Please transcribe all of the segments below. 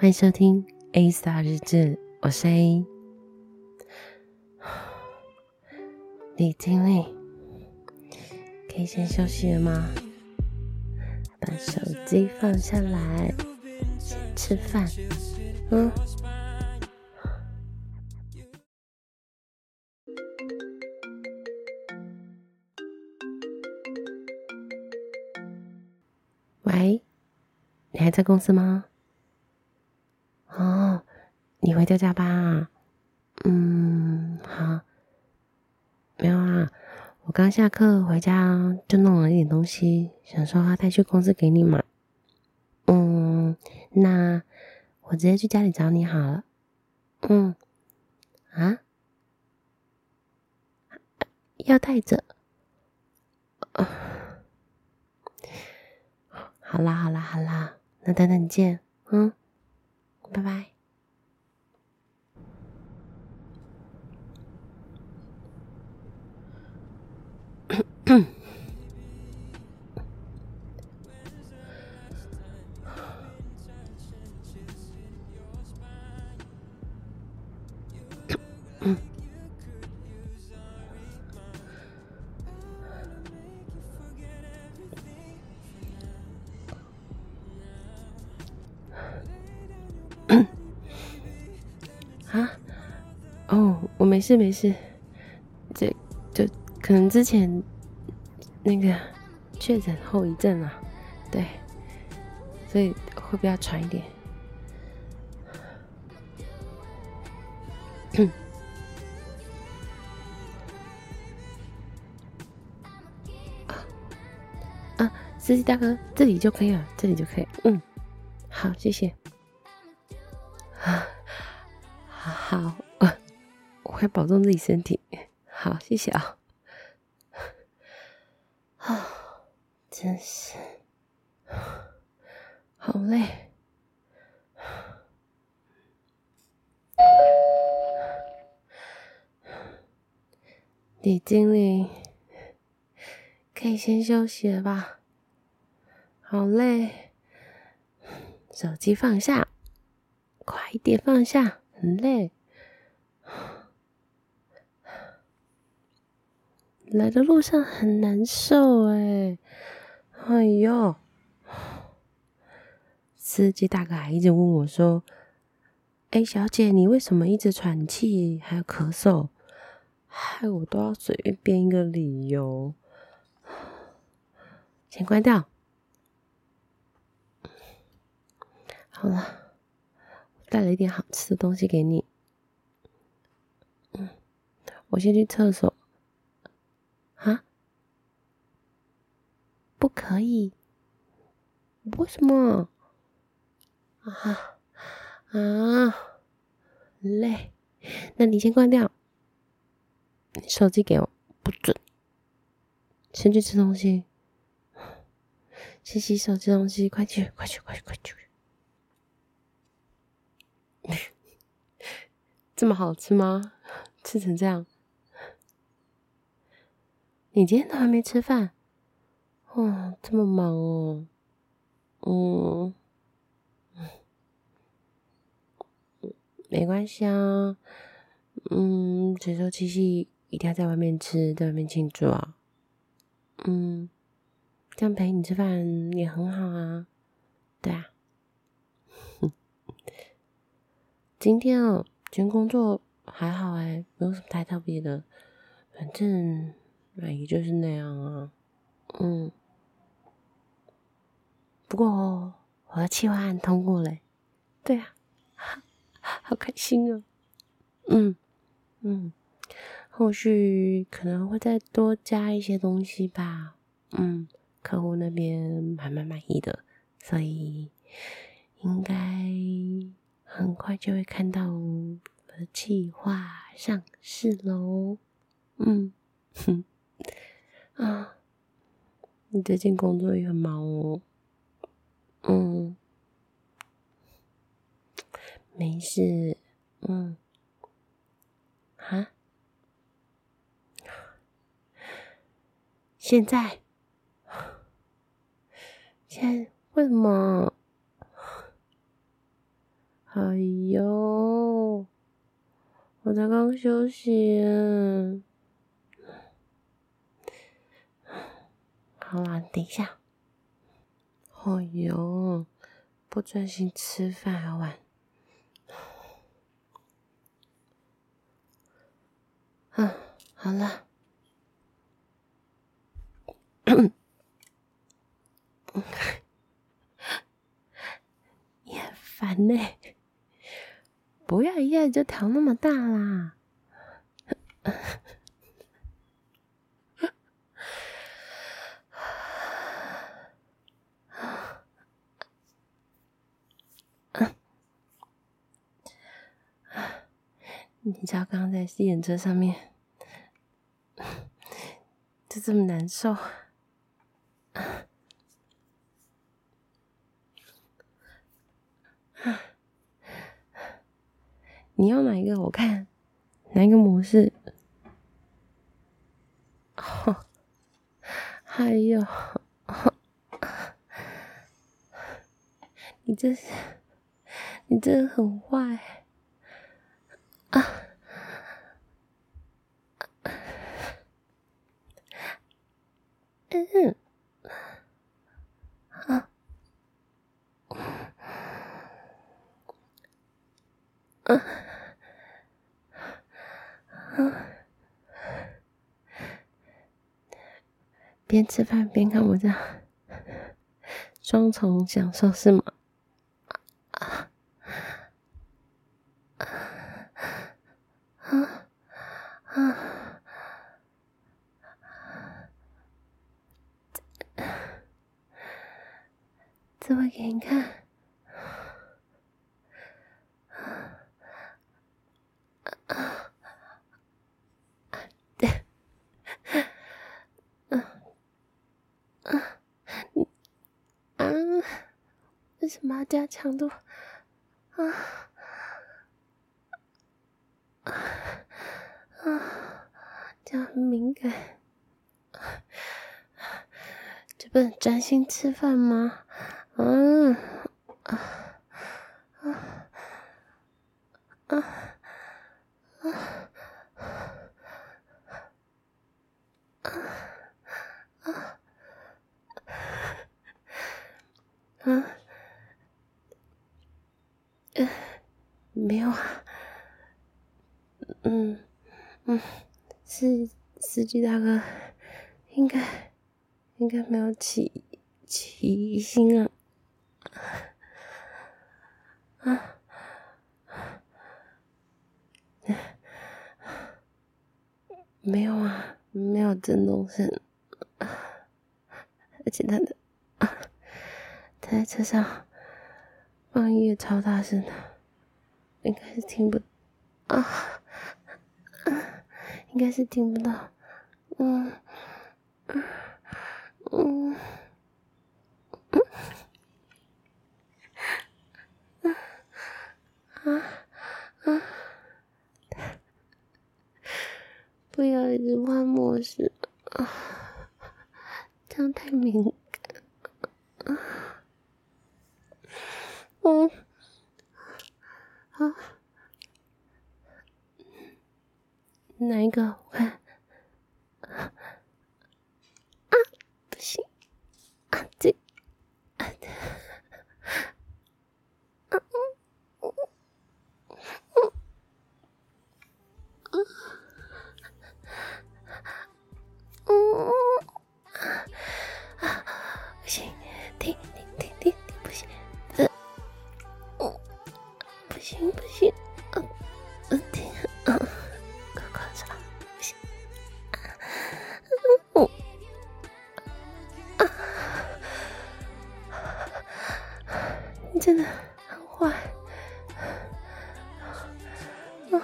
欢迎收听 A Star 日志，我是 A。你精灵，可以先休息了吗？把手机放下来，先吃饭。嗯。喂，你还在公司吗？你回家加班啊？嗯，好。没有啊，我刚下课回家就弄了一点东西，想说要带去公司给你嘛。嗯，那我直接去家里找你好了。嗯，啊？要带着？好啦好啦好啦，那等等见。嗯。拜拜。啊，哦，我没事没事，这就可能之前那个确诊后遗症啊，对，所以会比较喘一点。啊 啊，司机大哥，这里就可以了，这里就可以，嗯，好，谢谢。我会保重自己身体。好，谢谢啊。啊，真是 好累。李经理，可以先休息了吧？好累，手机放下，快一点放下，很累。来的路上很难受哎，哎呦！司机大哥还一直问我说：“哎，小姐，你为什么一直喘气还有咳嗽？”害我都要随便编一个理由。先关掉。好了，我带了一点好吃的东西给你。嗯，我先去厕所。啊？不可以？为什么？啊啊！累，那你先关掉。手机给我，不准。先去吃东西，先洗手吃东西，快去，快去，快去，快去！这么好吃吗？吃成这样。你今天都还没吃饭？哦，这么忙哦。嗯，没关系啊。嗯，这周七夕一定要在外面吃，在外面庆祝啊。嗯，这样陪你吃饭也很好啊。对啊。今天哦，今天工作还好哎，没有什么太特别的，反正。阿姨就是那样啊，嗯。不过我的计划案通过了，对啊，好开心啊。嗯嗯，后续可能会再多加一些东西吧。嗯，客户那边还蛮满意的，所以应该很快就会看到我的计划上市喽。嗯哼。啊，你最近工作也很忙哦。嗯，没事。嗯，啊，现在，现在为什么？哎呦，我才刚休息。好啦，等一下。哦哟，不专心吃饭还玩。嗯，好了。你很烦呢，不要一下就调那么大啦。你知道刚刚在吸引车上面就这么难受。你要哪一个？我看哪一个模式？哦，还有，你这是，你真的很坏啊！嗯，啊，嗯。边吃饭边看我这样，双重享受是吗？啊啊啊！这会给你看。为什么要加强度？啊啊啊！这样很敏感，这不能专心吃饭吗？嗯啊啊啊啊啊啊！啊嗯，没有啊，嗯嗯，是司机大哥，应该应该没有起起疑心啊，啊，没有啊，没有震动声，而且他的啊，他在车上。放音乐超大声的，应该是听不啊，啊，应该是听不到，嗯，嗯，嗯，啊啊，不要一直换模式啊，这样太敏感啊。嗯，啊，哪一个？我看，真的很坏啊。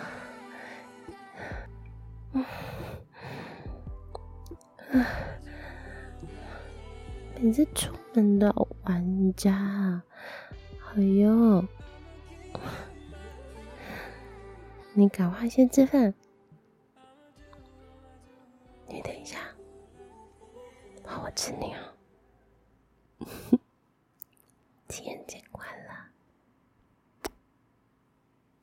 你次出门的玩家，哎哟。你赶快先吃饭。你等一下。好，我吃你啊。天，这个。